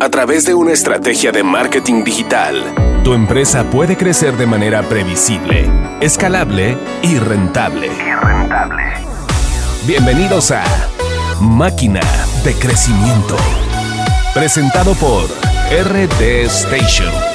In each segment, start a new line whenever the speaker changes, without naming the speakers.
A través de una estrategia de marketing digital, tu empresa puede crecer de manera previsible, escalable y rentable. Bienvenidos a Máquina de Crecimiento. Presentado por RD Station.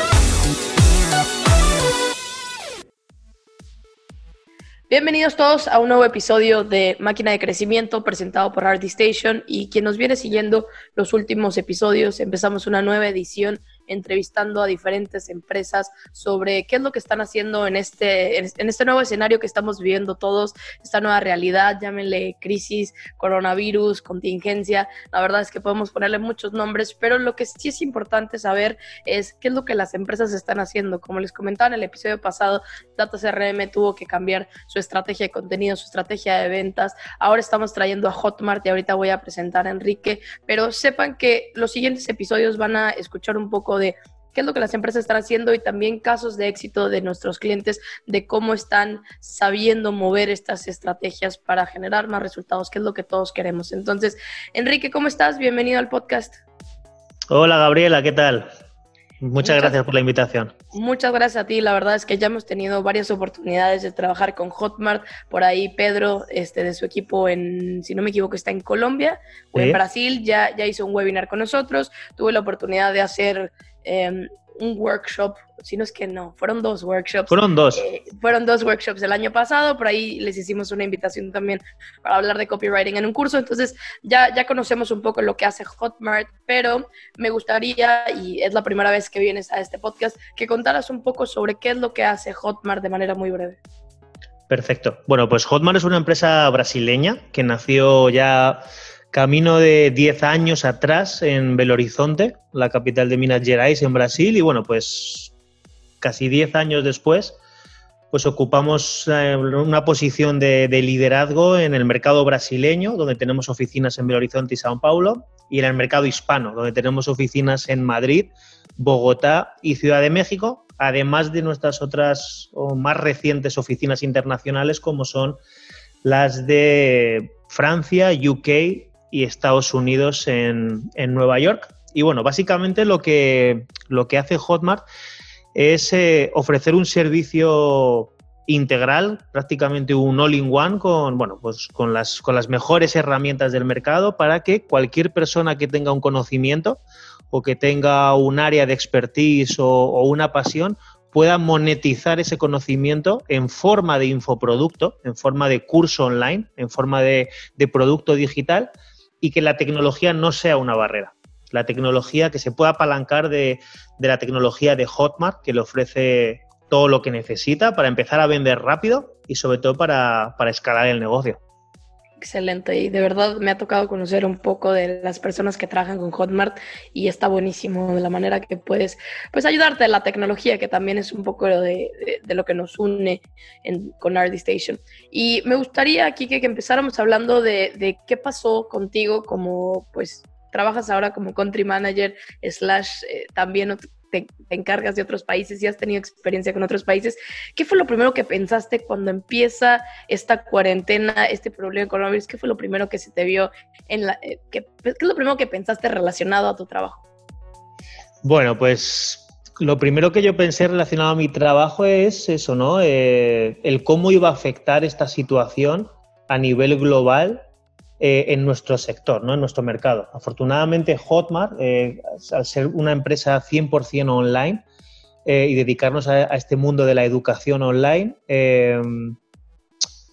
Bienvenidos todos a un nuevo episodio de Máquina de Crecimiento presentado por RD Station y quien nos viene siguiendo los últimos episodios, empezamos una nueva edición entrevistando a diferentes empresas sobre qué es lo que están haciendo en este, en este nuevo escenario que estamos viviendo todos, esta nueva realidad, llámenle crisis, coronavirus, contingencia. La verdad es que podemos ponerle muchos nombres, pero lo que sí es importante saber es qué es lo que las empresas están haciendo. Como les comentaba en el episodio pasado, Data CRM tuvo que cambiar su estrategia de contenido, su estrategia de ventas. Ahora estamos trayendo a Hotmart y ahorita voy a presentar a Enrique, pero sepan que los siguientes episodios van a escuchar un poco de qué es lo que las empresas están haciendo y también casos de éxito de nuestros clientes, de cómo están sabiendo mover estas estrategias para generar más resultados, que es lo que todos queremos. Entonces, Enrique, ¿cómo estás? Bienvenido al podcast.
Hola Gabriela, ¿qué tal? Muchas, gracias por la invitación.
Muchas gracias a ti. La verdad es que ya hemos tenido varias oportunidades de trabajar con Hotmart. Por ahí Pedro, este, de su equipo en, si no me equivoco, está en Colombia o en Brasil. Ya, ya hizo un webinar con nosotros. Tuve la oportunidad de hacer Em, un workshop, si no es que no, fueron dos workshops.
Fueron dos.
Eh, fueron dos workshops el año pasado, por ahí les hicimos una invitación también para hablar de copywriting en un curso, entonces ya, ya conocemos un poco lo que hace Hotmart, pero me gustaría, y es la primera vez que vienes a este podcast, que contaras un poco sobre qué es lo que hace Hotmart de manera muy breve.
Perfecto. Bueno, pues Hotmart es una empresa brasileña que nació ya Camino de 10 años atrás en Belo Horizonte, la capital de Minas Gerais, en Brasil, y bueno, pues casi 10 años después, pues ocupamos eh, una posición de, liderazgo en el mercado brasileño, donde tenemos oficinas en Belo Horizonte y Sao Paulo, y en el mercado hispano, donde tenemos oficinas en Madrid, Bogotá y Ciudad de México, además de nuestras otras o más recientes oficinas internacionales, como son las de Francia, UK y Estados Unidos en, Nueva York. Y bueno, básicamente lo que, lo que hace Hotmart es eh, ofrecer un servicio integral, prácticamente un all-in-one con, bueno, pues con, las, con las mejores herramientas del mercado para que cualquier persona que tenga un conocimiento o que tenga un área de expertise o, una pasión pueda monetizar ese conocimiento en forma de infoproducto, en forma de curso online, en forma de, de producto digital y que la tecnología no sea una barrera. La tecnología que se pueda apalancar de, la tecnología de Hotmart, que le ofrece todo lo que necesita para empezar a vender rápido y sobre todo para, para escalar el negocio.
Excelente, y de verdad me ha tocado conocer un poco de las personas que trabajan con Hotmart y está buenísimo de la manera que puedes pues ayudarte la tecnología, que también es un poco de, de, lo que nos une con RD Station. Y me gustaría aquí que, empezáramos hablando de, de, qué pasó contigo como pues trabajas ahora como country manager slash eh, también te, encargas de otros países y has tenido experiencia con otros países. ¿Qué fue lo primero que pensaste cuando empieza esta cuarentena, este problema de coronavirus? ¿Qué fue lo primero que se te vio en la... Eh, qué, es lo primero que pensaste relacionado a tu trabajo?
Bueno, pues lo primero que yo pensé relacionado a mi trabajo es eso, ¿no? Eh, el cómo iba a afectar esta situación a nivel global eh, en nuestro sector, ¿no? en nuestro mercado. Afortunadamente, Hotmart, eh, al ser una empresa 100% online eh, y dedicarnos a, este mundo de la educación online,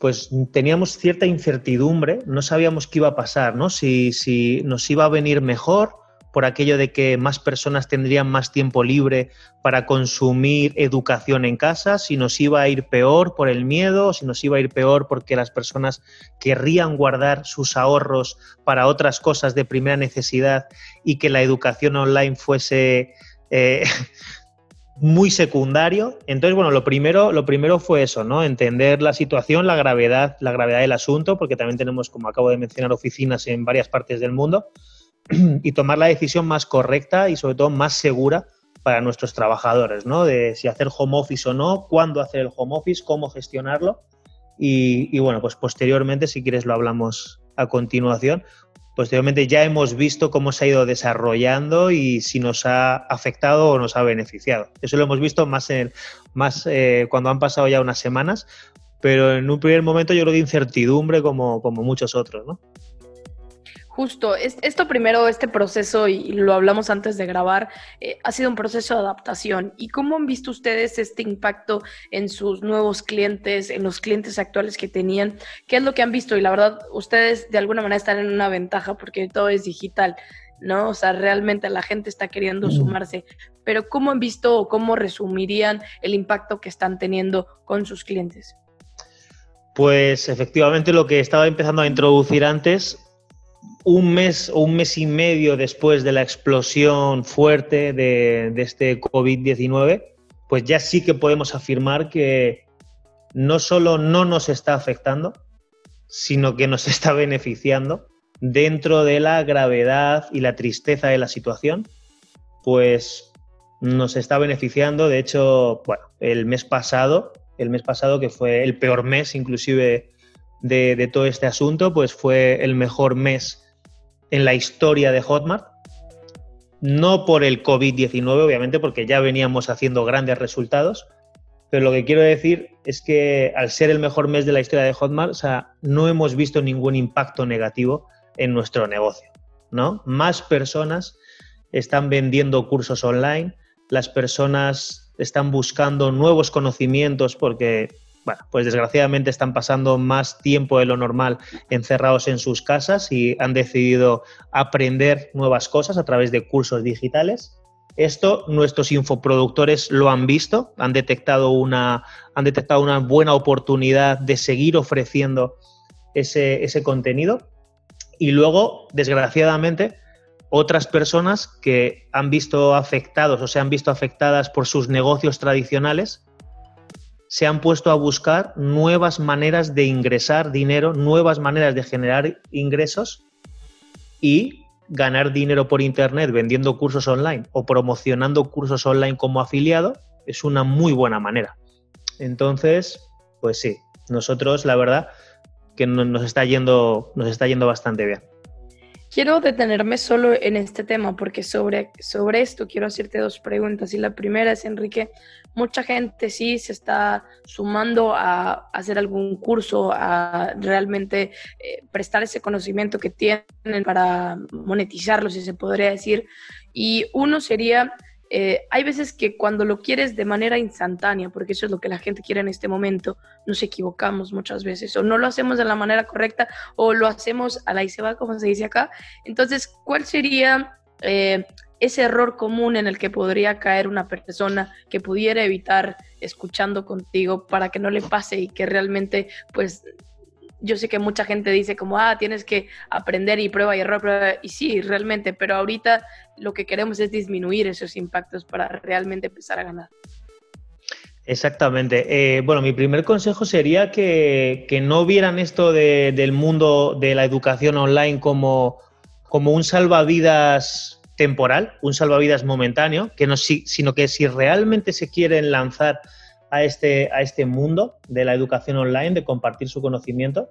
pues teníamos cierta incertidumbre, no sabíamos qué iba a pasar, ¿no? si, si nos iba a venir mejor por aquello de que más personas tendrían más tiempo libre para consumir educación en casa, si nos iba a ir peor por el miedo, si nos iba a ir peor porque las personas querrían guardar sus ahorros para otras cosas de primera necesidad y que la educación online fuese eh, muy secundario. Entonces, bueno, lo primero, lo primero fue eso, ¿no? Entender la situación, la gravedad, la gravedad del asunto, porque también tenemos, como acabo de mencionar, oficinas en varias partes del mundo. y tomar la decisión más correcta y sobre todo más segura para nuestros trabajadores, ¿no? De si hacer home office o no, cuándo hacer el home office, cómo gestionarlo. Y, bueno, pues posteriormente, si quieres, lo hablamos a continuación. posteriormente ya hemos visto cómo se ha ido desarrollando y si nos ha afectado o nos ha beneficiado. Eso lo hemos visto más, en, más eh, cuando han pasado ya unas semanas, pero en un primer momento yo creo que incertidumbre como, como muchos otros, ¿no?
Justo, esto primero, este proceso, y lo hablamos antes de grabar, eh, ha sido un proceso de adaptación. ¿Y cómo han visto ustedes este impacto en sus nuevos clientes, en los clientes actuales que tenían? ¿Qué es lo que han visto? Y la verdad, ustedes de alguna manera están en una ventaja porque todo es digital, ¿no? O sea, realmente la gente está queriendo sumarse. Pero ¿cómo han visto o cómo resumirían el impacto que están teniendo con sus clientes?
Pues efectivamente lo que estaba empezando a introducir antes, un mes o un mes y medio después de la explosión fuerte de, este COVID-19, pues ya sí que podemos afirmar que no solo no nos está afectando, sino que nos está beneficiando dentro de la gravedad y la tristeza de la situación, pues nos está beneficiando. De hecho, bueno, el mes pasado, el mes pasado que fue el peor mes inclusive de, todo este asunto, pues fue el mejor mes en la historia de Hotmart. No por el COVID-19, obviamente, porque ya veníamos haciendo grandes resultados, pero lo que quiero decir es que al ser el mejor mes de la historia de Hotmart, o sea, no hemos visto ningún impacto negativo en nuestro negocio, ¿no? Más personas están vendiendo cursos online, las personas están buscando nuevos conocimientos porque bueno, pues desgraciadamente están pasando más tiempo de lo normal encerrados en sus casas y han decidido aprender nuevas cosas a través de cursos digitales. Esto nuestros infoproductores lo han visto, han detectado una, han detectado una buena oportunidad de seguir ofreciendo ese, ese contenido. Y luego, desgraciadamente, otras personas que han visto afectados o se han visto afectadas por sus negocios tradicionales se han puesto a buscar nuevas maneras de ingresar dinero, nuevas maneras de generar ingresos y ganar dinero por Internet vendiendo cursos online o promocionando cursos online como afiliado es una muy buena manera. Entonces, pues sí, nosotros la verdad que nos está yendo, nos está yendo bastante bien.
Quiero detenerme solo en este tema porque sobre, sobre esto quiero hacerte dos preguntas. Y la primera es, Enrique, mucha gente sí se está sumando a hacer algún curso, a realmente eh, prestar ese conocimiento que tienen para monetizarlo, si se podría decir. Y uno sería eh, hay veces que cuando lo quieres de manera instantánea, porque eso es lo que la gente quiere en este momento, nos equivocamos muchas veces o no lo hacemos de la manera correcta o lo hacemos a la y como se dice acá. Entonces, ¿cuál sería eh, ese error común en el que podría caer una persona que pudiera evitar escuchando contigo para que no le pase y que realmente pues yo sé que mucha gente dice como, ah, tienes que aprender y prueba y error, prueba, y sí, realmente, pero ahorita lo que queremos es disminuir esos impactos para realmente empezar a ganar.
Exactamente. Eh, bueno, mi primer consejo sería que, no vieran esto del mundo de la educación online como, como un salvavidas temporal, un salvavidas momentáneo, que no, sino que si realmente se quieren lanzar a este, a este mundo de la educación online, de compartir su conocimiento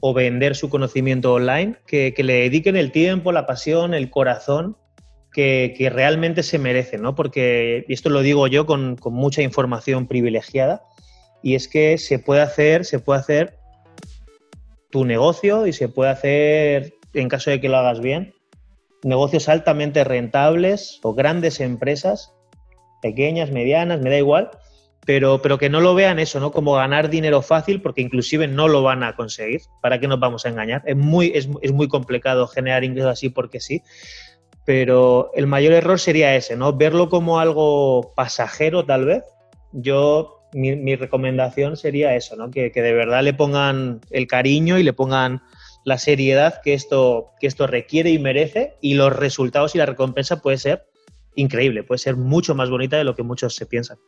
o vender su conocimiento online, que, le dediquen el tiempo, la pasión, el corazón que, realmente se merece, ¿no? Porque, y esto lo digo yo con, con, mucha información privilegiada, y es que se puede hacer, se puede hacer tu negocio y se puede hacer, en caso de que lo hagas bien, negocios altamente rentables o grandes empresas, pequeñas, medianas, me da igual, pero, pero que no lo vean eso, ¿no? Como ganar dinero fácil, porque inclusive no lo van a conseguir. ¿Para qué nos vamos a engañar? Es muy, es, muy complicado generar ingresos así porque sí. Pero el mayor error sería ese, ¿no? Verlo como algo pasajero, tal vez. Yo, mi, recomendación sería eso, ¿no? Que, que, de verdad le pongan el cariño y le pongan la seriedad que esto, que esto requiere y merece, y los resultados y la recompensa puede ser increíble, puede ser mucho más bonita de lo que muchos se piensan.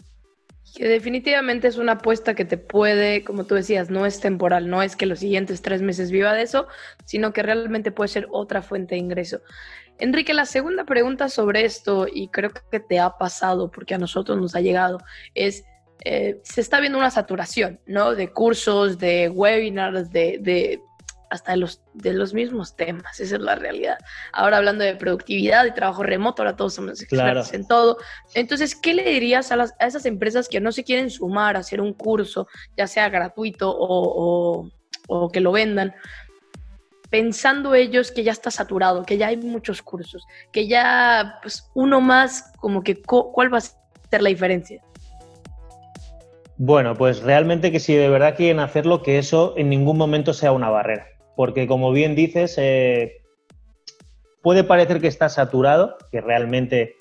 Que definitivamente es una apuesta que te puede, como tú decías, no es temporal, no es que los siguientes tres meses viva de eso, sino que realmente puede ser otra fuente de ingreso. Enrique, la segunda pregunta sobre esto, y creo que te ha pasado porque a nosotros nos ha llegado, es, eh, se está viendo una saturación, ¿no? De cursos, de webinars, de, de hasta de los, de los mismos temas, esa es la realidad. Ahora hablando de productividad y trabajo remoto, ahora todos somos expertos en todo. Entonces, ¿qué le dirías a, las, a, esas empresas que no se quieren sumar a hacer un curso, ya sea gratuito o, o, que lo vendan? pensando ellos que ya está saturado, que ya hay muchos cursos, que ya pues, uno más, como que cuál va a ser la diferencia.
Bueno, pues realmente que si de verdad quieren hacerlo, que eso en ningún momento sea una barrera. Porque como bien dices, eh, puede parecer que está saturado, que realmente,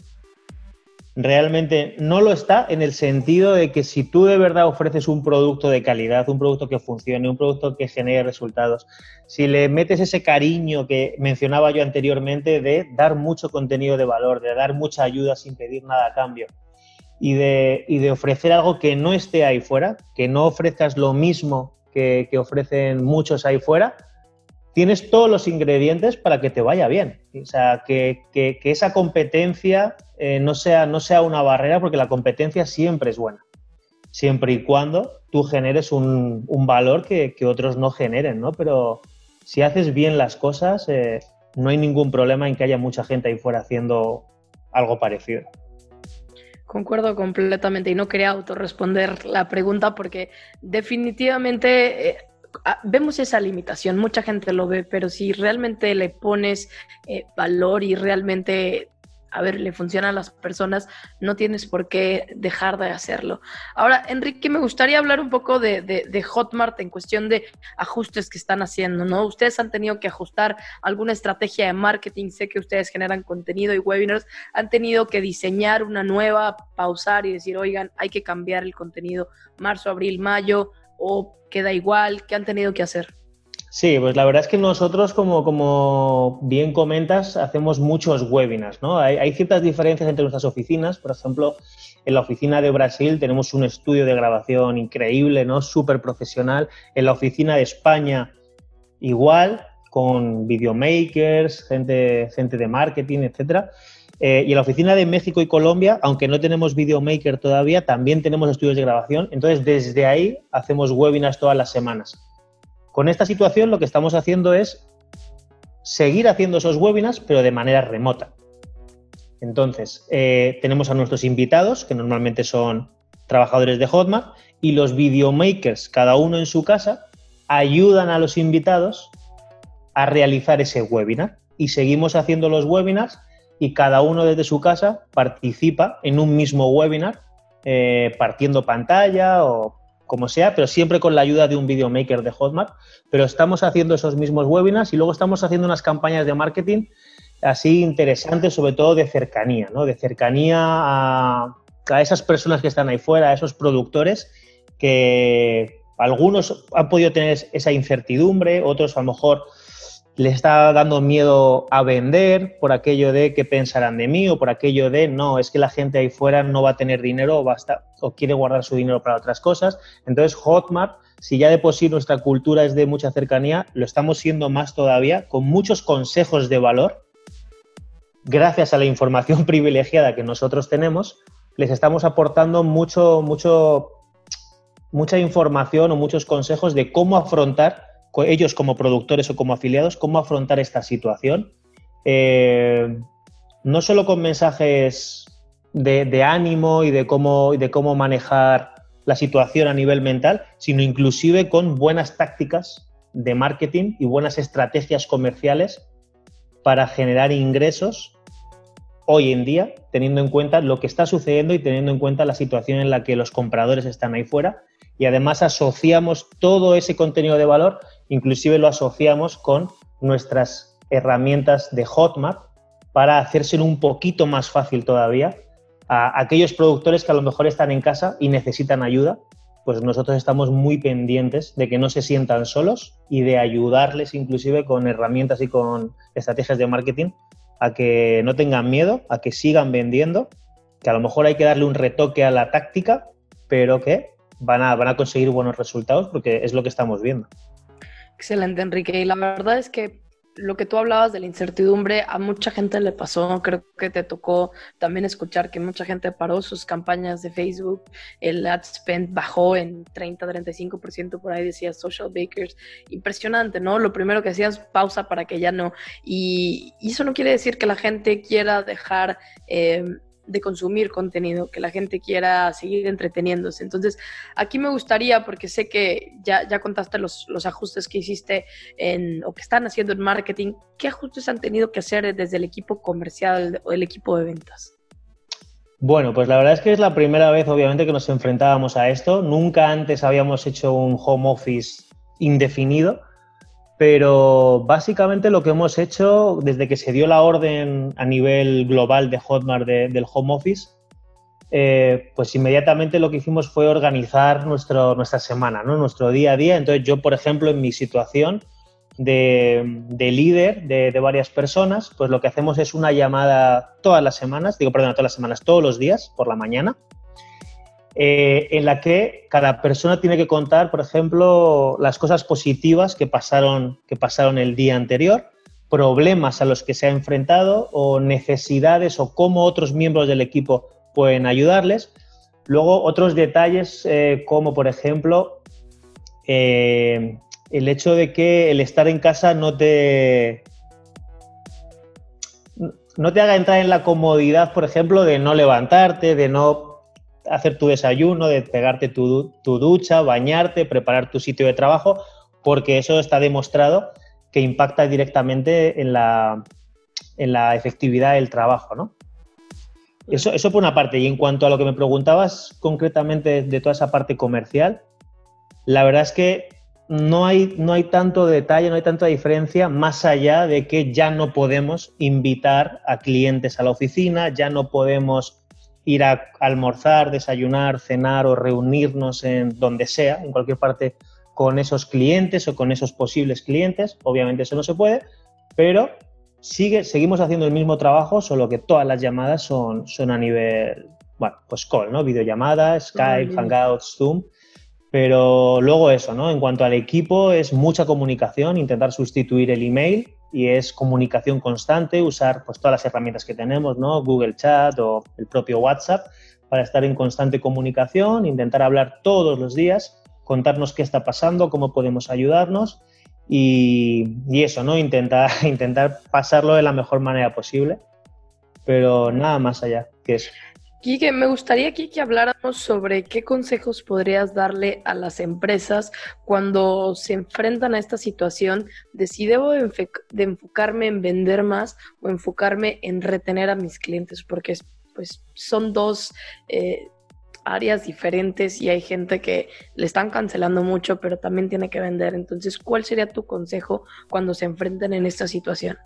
realmente no lo está en el sentido de que si tú de verdad ofreces un producto de calidad, un producto que funcione, un producto que genere resultados, si le metes ese cariño que mencionaba yo anteriormente de dar mucho contenido de valor, de dar mucha ayuda sin pedir nada a cambio, y de, y de ofrecer algo que no esté ahí fuera, que no ofrezcas lo mismo que, ofrecen muchos ahí fuera, tienes todos los ingredientes para que te vaya bien. O sea, que, esa competencia eh, no, sea, no sea una barrera, porque la competencia siempre es buena, siempre y cuando tú generes un, valor que, otros no generen, ¿no? Pero si haces bien las cosas, eh, no hay ningún problema en que haya mucha gente ahí fuera haciendo algo parecido.
Concuerdo completamente y no quería autorresponder la pregunta porque definitivamente eh, vemos esa limitación, mucha gente lo ve, pero si realmente le pones eh, valor y realmente a ver, le funciona a las personas, no tienes por qué dejar de hacerlo. Ahora, Enrique, me gustaría hablar un poco de, Hotmart en cuestión de ajustes que están haciendo, ¿no? Ustedes han tenido que ajustar alguna estrategia de marketing, sé que ustedes generan contenido y webinars, han tenido que diseñar una nueva, pausar y decir, oigan, hay que cambiar el contenido marzo, abril, mayo, o queda igual, ¿qué han tenido que hacer?
Sí, pues la verdad es que nosotros, como, como bien comentas, hacemos muchos webinars, ¿no? Hay, ciertas diferencias entre nuestras oficinas. Por ejemplo, en la oficina de Brasil tenemos un estudio de grabación increíble, ¿no? Súper profesional. En la oficina de España, igual, con videomakers, gente, gente de marketing, etcétera. Eh, y en la oficina de México y Colombia, aunque no tenemos videomaker todavía, también tenemos estudios de grabación. Entonces, desde ahí hacemos webinars todas las semanas. Con esta situación lo que estamos haciendo es seguir haciendo esos webinars, pero de manera remota. Entonces, eh, tenemos a nuestros invitados, que normalmente son trabajadores de Hotmart, y los videomakers, cada uno en su casa, ayudan a los invitados a realizar ese webinar. Y seguimos haciendo los webinars y cada uno desde su casa participa en un mismo webinar, eh, partiendo pantalla o como sea, pero siempre con la ayuda de un videomaker de Hotmart. Pero estamos haciendo esos mismos webinars y luego estamos haciendo unas campañas de marketing así interesantes, sobre todo de cercanía, ¿no? De cercanía a, a esas personas que están ahí fuera, a esos productores que algunos han podido tener esa incertidumbre, otros a lo mejor le está dando miedo a vender por aquello de que pensarán de mí o por aquello de no, es que la gente ahí fuera no va a tener dinero o, basta, o quiere guardar su dinero para otras cosas. Entonces Hotmart, si ya de por sí nuestra cultura es de mucha cercanía, lo estamos siendo más todavía con muchos consejos de valor. Gracias a la información privilegiada que nosotros tenemos, les estamos aportando mucho, mucho, mucha información o muchos consejos de cómo afrontar ellos como productores o como afiliados, cómo afrontar esta situación. Eh, no solo con mensajes de, ánimo y de, cómo, de cómo manejar la situación a nivel mental, sino inclusive con buenas tácticas de marketing y buenas estrategias comerciales para generar ingresos hoy en día, teniendo en cuenta lo que está sucediendo y teniendo en cuenta la situación en la que los compradores están ahí fuera. Y además asociamos todo ese contenido de valor inclusive lo asociamos con nuestras herramientas de Hotmart para hacérselo un poquito más fácil todavía a aquellos productores que a lo mejor están en casa y necesitan ayuda, pues nosotros estamos muy pendientes de que no se sientan solos y de ayudarles inclusive con herramientas y con estrategias de marketing a que no tengan miedo, a que sigan vendiendo, que a lo mejor hay que darle un retoque a la táctica, pero que van a, van a conseguir buenos resultados porque es lo que estamos viendo.
Excelente, Enrique. Y la verdad es que lo que tú hablabas de la incertidumbre, a mucha gente le pasó, creo que te tocó también escuchar que mucha gente paró sus campañas de Facebook, el ad spend bajó en 30-35%, por ahí decía Social Bakers, impresionante, ¿no? Lo primero que hacías, pausa para que ya no, y, eso no quiere decir que la gente quiera dejar... Eh, de consumir contenido, que la gente quiera seguir entreteniéndose. Entonces, aquí me gustaría, porque sé que ya, ya contaste los, los ajustes que hiciste en, o que están haciendo en marketing, ¿qué ajustes han tenido que hacer desde el equipo comercial o el equipo de ventas?
Bueno, pues la verdad es que es la primera vez, obviamente, que nos enfrentábamos a esto. Nunca antes habíamos hecho un home office indefinido pero básicamente lo que hemos hecho desde que se dio la orden a nivel global de Hotmart del home office, eh, pues inmediatamente lo que hicimos fue organizar nuestro, nuestra semana, ¿no? nuestro día a día. Entonces yo, por ejemplo, en mi situación de, de líder de, de, varias personas, pues lo que hacemos es una llamada todas las semanas, digo, perdón, todas las semanas, todos los días por la mañana, eh, en la que cada persona tiene que contar, por ejemplo, las cosas positivas que pasaron, que pasaron el día anterior, problemas a los que se ha enfrentado o necesidades o cómo otros miembros del equipo pueden ayudarles. Luego, otros detalles eh, como, por ejemplo, eh, el hecho de que el estar en casa no te, no te haga entrar en la comodidad, por ejemplo, de no levantarte, de no hacer tu desayuno, de pegarte tu, ducha, bañarte, preparar tu sitio de trabajo, porque eso está demostrado que impacta directamente en la, en la efectividad del trabajo, ¿no? Eso, eso por una parte. Y en cuanto a lo que me preguntabas concretamente de toda esa parte comercial, la verdad es que no hay, no hay tanto detalle, no hay tanta diferencia más allá de que ya no podemos invitar a clientes a la oficina, ya no podemos ir a almorzar, desayunar, cenar o reunirnos en donde sea, en cualquier parte, con esos clientes o con esos posibles clientes. Obviamente eso no se puede, pero sigue, seguimos haciendo el mismo trabajo, solo que todas las llamadas son, son a nivel, bueno, pues call, ¿no? Videollamada, Skype, Hangouts, Zoom. Pero luego eso, ¿no? En cuanto al equipo, es mucha comunicación, intentar sustituir el email y es comunicación constante, usar pues todas las herramientas que tenemos, ¿no? Google Chat o el propio WhatsApp para estar en constante comunicación, intentar hablar todos los días, contarnos qué está pasando, cómo podemos ayudarnos y, y eso, ¿no? Intentar, intentar pasarlo de la mejor manera posible, pero nada más allá que eso.
Quique, me gustaría aquí que habláramos sobre qué consejos podrías darle a las empresas cuando se enfrentan a esta situación de si debo de, enfocarme en vender más o enfocarme en retener a mis clientes, porque pues, son dos eh, áreas diferentes y hay gente que le están cancelando mucho, pero también tiene que vender. Entonces, ¿cuál sería tu consejo cuando se enfrenten en esta situación?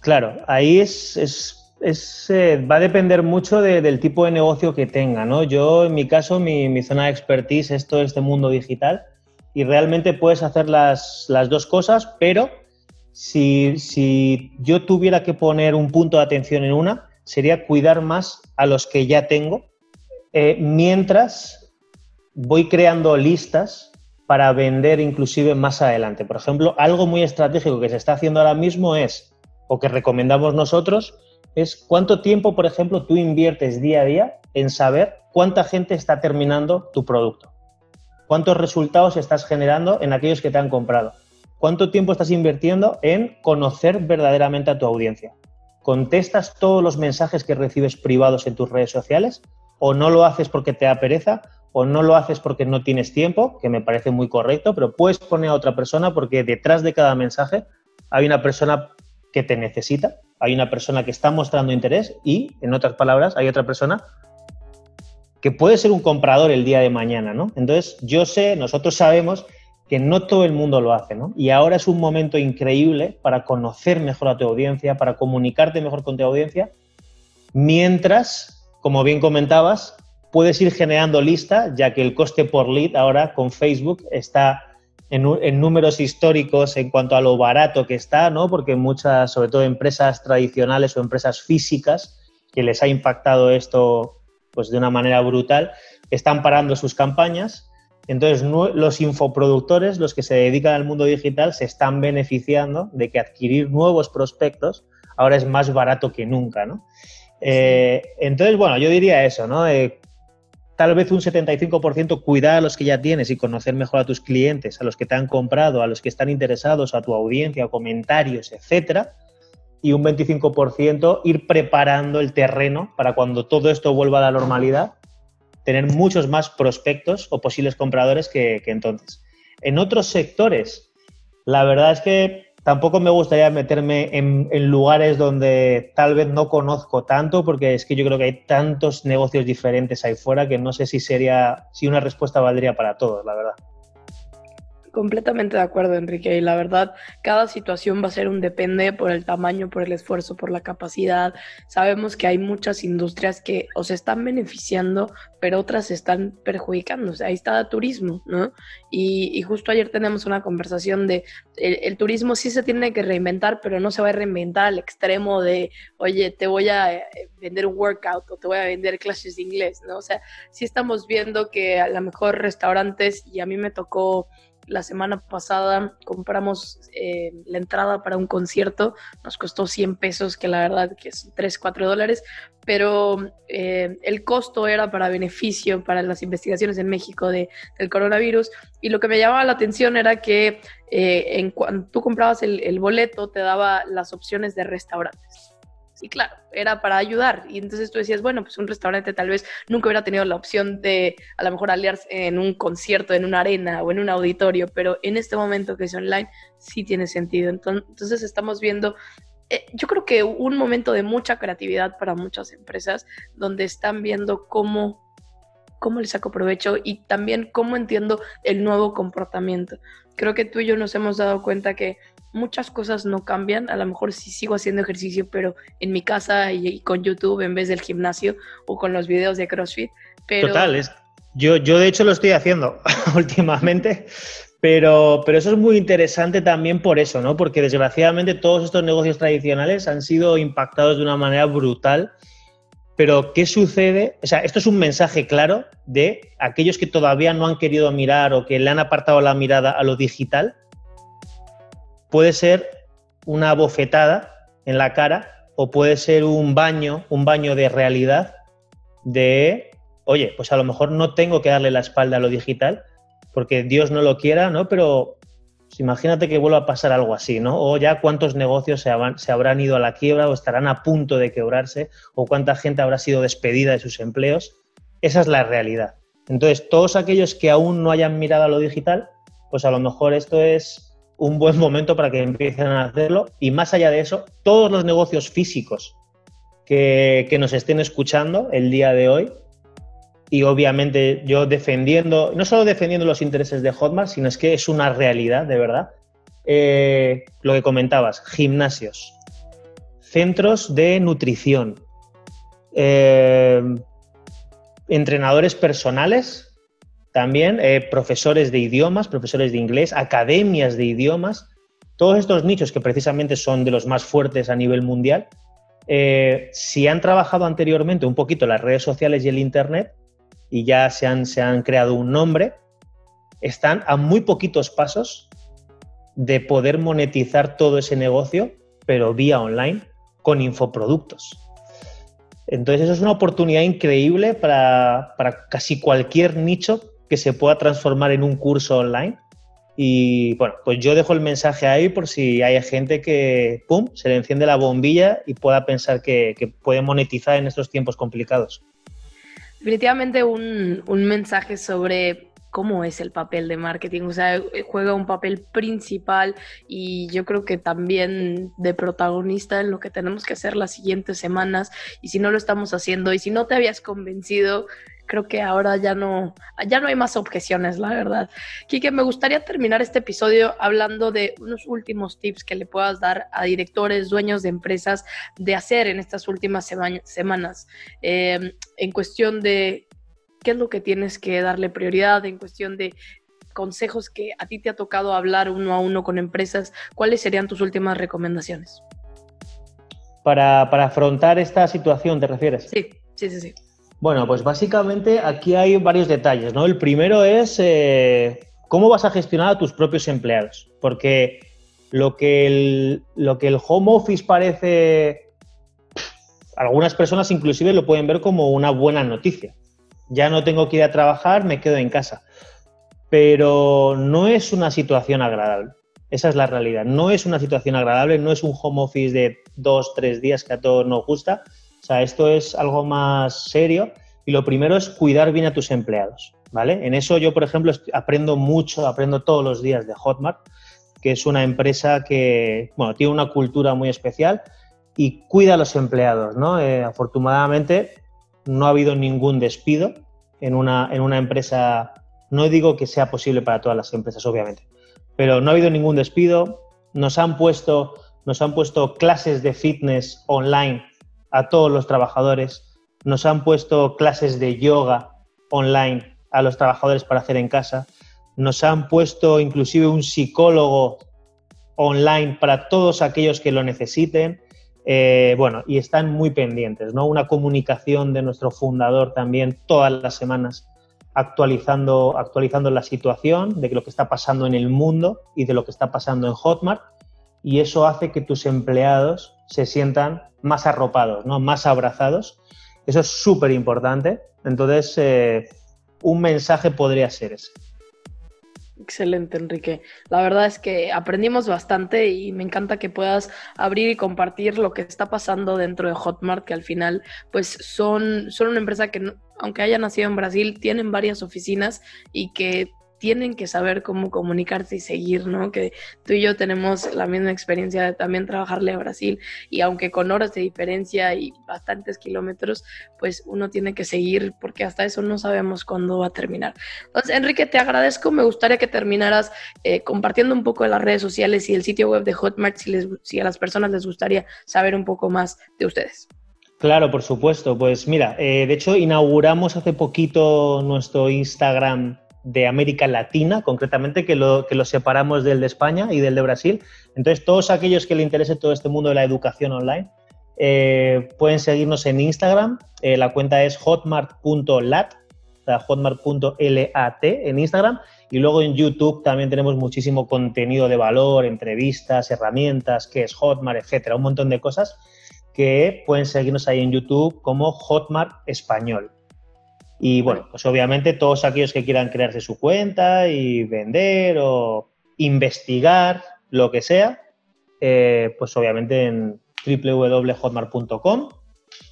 Claro, ahí es eh, va a depender mucho del tipo de negocio que tenga, ¿no? Yo, en mi caso, mi, zona de expertise es todo este mundo digital y realmente puedes hacer las, dos cosas, pero si, yo tuviera que poner un punto de atención en una, sería cuidar más a los que ya tengo, eh, mientras voy creando listas para vender inclusive más adelante. Por ejemplo, algo muy estratégico que se está haciendo ahora mismo es, o que recomendamos nosotros, es cuánto tiempo, por ejemplo, tú inviertes día a día en saber cuánta gente está terminando tu producto. Cuántos resultados estás generando en aquellos que te han comprado. Cuánto tiempo estás invirtiendo en conocer verdaderamente a tu audiencia. ¿Contestas todos los mensajes que recibes privados en tus redes sociales? ¿O no lo haces porque te da pereza? ¿O no lo haces porque no tienes tiempo? Que me parece muy correcto, pero puedes poner a otra persona porque detrás de cada mensaje hay una persona que te necesita hay una persona que está mostrando interés y, en otras palabras, hay otra persona que puede ser un comprador el día de mañana, ¿no? Entonces, yo sé, nosotros sabemos que no todo el mundo lo hace, ¿no? Y ahora es un momento increíble para conocer mejor a tu audiencia, para comunicarte mejor con tu audiencia, mientras, como bien comentabas, puedes ir generando lista, ya que el coste por lead ahora con Facebook está en, números históricos en cuanto a lo barato que está, ¿no? Porque muchas, sobre todo empresas tradicionales o empresas físicas, que les ha impactado esto pues de una manera brutal, están parando sus campañas Entonces, los infoproductores, los que se dedican al mundo digital, se están beneficiando de que adquirir nuevos prospectos ahora es más barato que nunca, ¿no? Eh, entonces, bueno, yo diría eso, ¿no? Eh, tal vez un 75% cuidar a los que ya tienes y conocer mejor a tus clientes, a los que te han comprado, a los que están interesados, a tu audiencia, comentarios, etcétera. Y un 25% ir preparando el terreno para cuando todo esto vuelva a la normalidad, tener muchos más prospectos o posibles compradores que, entonces. En otros sectores, la verdad es que tampoco me gustaría meterme en, lugares donde tal vez no conozco tanto, porque es que yo creo que hay tantos negocios diferentes ahí fuera que no sé si sería, si una respuesta valdría para todos, la verdad.
Completamente de acuerdo, Enrique. Y la verdad, cada situación va a ser un depende por el tamaño, por el esfuerzo, por la capacidad. Sabemos que hay muchas industrias que o están beneficiando, pero otras se están perjudicando. ahí está el turismo, ¿no? Y, justo ayer tenemos una conversación de el, turismo sí se tiene que reinventar, pero no se va a reinventar al extremo de, oye, te voy a eh, vender un workout o te voy a vender clases de inglés, ¿no? O sea, sí estamos viendo que a lo mejor restaurantes, y a mí me tocó la semana pasada compramos eh, la entrada para un concierto, nos costó 100 pesos, que la verdad que es 3, 4 dólares, pero eh, el costo era para beneficio para las investigaciones en México de, del coronavirus. Y lo que me llamaba la atención era que eh, en cuando tú comprabas el boleto te daba las opciones de restaurantes. Y claro, era para ayudar. Y entonces tú decías, bueno, pues un restaurante tal vez nunca hubiera tenido la opción de a lo mejor aliarse en un concierto, en una arena o en un auditorio, pero en este momento que es online sí tiene sentido. Entonces estamos viendo, eh, yo creo que un momento de mucha creatividad para muchas empresas donde están viendo cómo cómo le saco provecho y también cómo entiendo el nuevo comportamiento. Creo que tú y yo nos hemos dado cuenta que muchas cosas no cambian. A lo mejor sí sigo haciendo ejercicio, pero en mi casa y, con YouTube en vez del gimnasio o con los videos de CrossFit.
Total, es, yo, yo de hecho lo estoy haciendo últimamente, pero, pero eso es muy interesante también por eso, ¿no? Porque desgraciadamente todos estos negocios tradicionales han sido impactados de una manera brutal. Pero, ¿qué sucede? O sea, esto es un mensaje claro de aquellos que todavía no han querido mirar o que le han apartado la mirada a lo digital puede ser una bofetada en la cara o puede ser un baño, un baño de realidad de, oye, pues a lo mejor no tengo que darle la espalda a lo digital, porque Dios no lo quiera, ¿no? Pero pues imagínate que vuelva a pasar algo así, ¿no? O ya cuántos negocios se, se habrán ido a la quiebra o estarán a punto de quebrarse, o cuánta gente habrá sido despedida de sus empleos. Esa es la realidad. Entonces, todos aquellos que aún no hayan mirado a lo digital, pues a lo mejor esto es un buen momento para que empiecen a hacerlo. Y más allá de eso, todos los negocios físicos que, nos estén escuchando el día de hoy, y obviamente yo defendiendo, no solo defendiendo los intereses de Hotmart, sino es que es una realidad, de verdad. Eh, lo que comentabas, gimnasios, centros de nutrición, eh, entrenadores personales también eh, profesores de idiomas, profesores de inglés, academias de idiomas, todos estos nichos que precisamente son de los más fuertes a nivel mundial, eh, si han trabajado anteriormente un poquito las redes sociales y el Internet y ya se han, se han creado un nombre, están a muy poquitos pasos de poder monetizar todo ese negocio, pero vía online, con infoproductos. Entonces, eso es una oportunidad increíble para, para casi cualquier nicho que se pueda transformar en un curso online. Y bueno, pues yo dejo el mensaje ahí por si hay gente que, ¡pum!, se le enciende la bombilla y pueda pensar que, puede monetizar en estos tiempos complicados.
Definitivamente un, un mensaje sobre cómo es el papel de marketing, o sea, juega un papel principal y yo creo que también de protagonista en lo que tenemos que hacer las siguientes semanas y si no lo estamos haciendo y si no te habías convencido, creo que ahora ya no, ya no hay más objeciones, la verdad. Kike, me gustaría terminar este episodio hablando de unos últimos tips que le puedas dar a directores, dueños de empresas de hacer en estas últimas semanas, em, en cuestión de qué es lo que tienes que darle prioridad, en cuestión de consejos que a ti te ha tocado hablar uno a uno con empresas, ¿cuáles serían tus últimas recomendaciones?
Para, para afrontar esta situación, ¿te refieres?
Sí, sí, sí, sí.
Bueno, pues básicamente aquí hay varios detalles, ¿no? El primero es eh, cómo vas a gestionar a tus propios empleados, porque lo que el, lo que el home office parece, algunas personas inclusive lo pueden ver como una buena noticia. Ya no tengo que ir a trabajar, me quedo en casa. Pero no es una situación agradable. Esa es la realidad. No es una situación agradable, no es un home office de dos, tres días que a todos nos gusta. Sea, esto es algo más serio y lo primero es cuidar bien a tus empleados, ¿vale? En eso yo, por ejemplo, aprendo mucho, aprendo todos los días de Hotmart, que es una empresa que, bueno, tiene una cultura muy especial y cuida a los empleados, ¿no? Eh, afortunadamente no ha habido ningún despido en una, en una empresa, no digo que sea posible para todas las empresas, obviamente, pero no ha habido ningún despido. Nos han puesto, nos han puesto clases de fitness online a todos los trabajadores. Nos han puesto clases de yoga online a los trabajadores para hacer en casa. Nos han puesto inclusive un psicólogo online para todos aquellos que lo necesiten. Eh, bueno, y están muy pendientes, ¿no? Una comunicación de nuestro fundador también todas las semanas actualizando, actualizando la situación de lo que está pasando en el mundo y de lo que está pasando en Hotmart y eso hace que tus empleados se sientan más arropados, ¿no? más abrazados. Eso es súper importante. Entonces, eh, un mensaje podría ser ese.
Excelente, Enrique. La verdad es que aprendimos bastante y me encanta que puedas abrir y compartir lo que está pasando dentro de Hotmart, que al final, pues son, son una empresa que, aunque haya nacido en Brasil, tienen varias oficinas y que tienen que saber cómo comunicarse y seguir, ¿no? Que tú y yo tenemos la misma experiencia de también trabajarle a Brasil y aunque con horas de diferencia y bastantes kilómetros, pues uno tiene que seguir porque hasta eso no sabemos cuándo va a terminar. Entonces, Enrique, te agradezco. Me gustaría que terminaras eh, compartiendo un poco de las redes sociales y el sitio web de Hotmart si, les, si a las personas les gustaría saber un poco más de ustedes.
Claro, por supuesto. Pues mira, eh, de hecho inauguramos hace poquito nuestro Instagram de América Latina, concretamente, que lo, que lo separamos del de España y del de Brasil. Entonces, todos aquellos que le interese todo este mundo de la educación online, eh, pueden seguirnos en Instagram. Eh, la cuenta es hotmart.lat, o sea, hotmart.lat en Instagram. Y luego en YouTube también tenemos muchísimo contenido de valor, entrevistas, herramientas, qué es Hotmart, etcétera, un montón de cosas que pueden seguirnos ahí en YouTube como Hotmart Español. Y bueno, pues obviamente todos aquellos que quieran crearse su cuenta y vender o investigar lo que sea, eh, pues obviamente en www.hotmart.com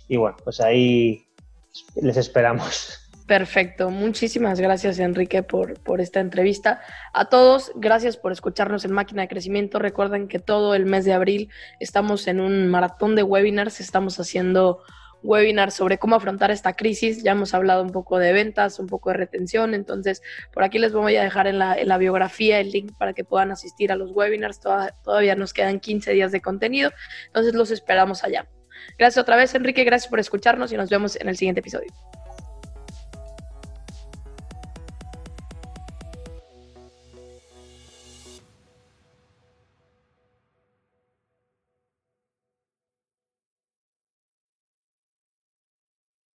y bueno, pues ahí les esperamos.
Perfecto, muchísimas gracias Enrique por, por esta entrevista. A todos, gracias por escucharnos en Máquina de Crecimiento. Recuerden que todo el mes de abril estamos en un maratón de webinars, estamos haciendo webinar sobre cómo afrontar esta crisis. Ya hemos hablado un poco de ventas, un poco de retención, entonces por aquí les voy a dejar en la, biografía el link para que puedan asistir a los webinars. todavía nos quedan 15 días de contenido, entonces los esperamos allá. Gracias otra vez, Enrique, gracias por escucharnos y nos vemos en el siguiente episodio.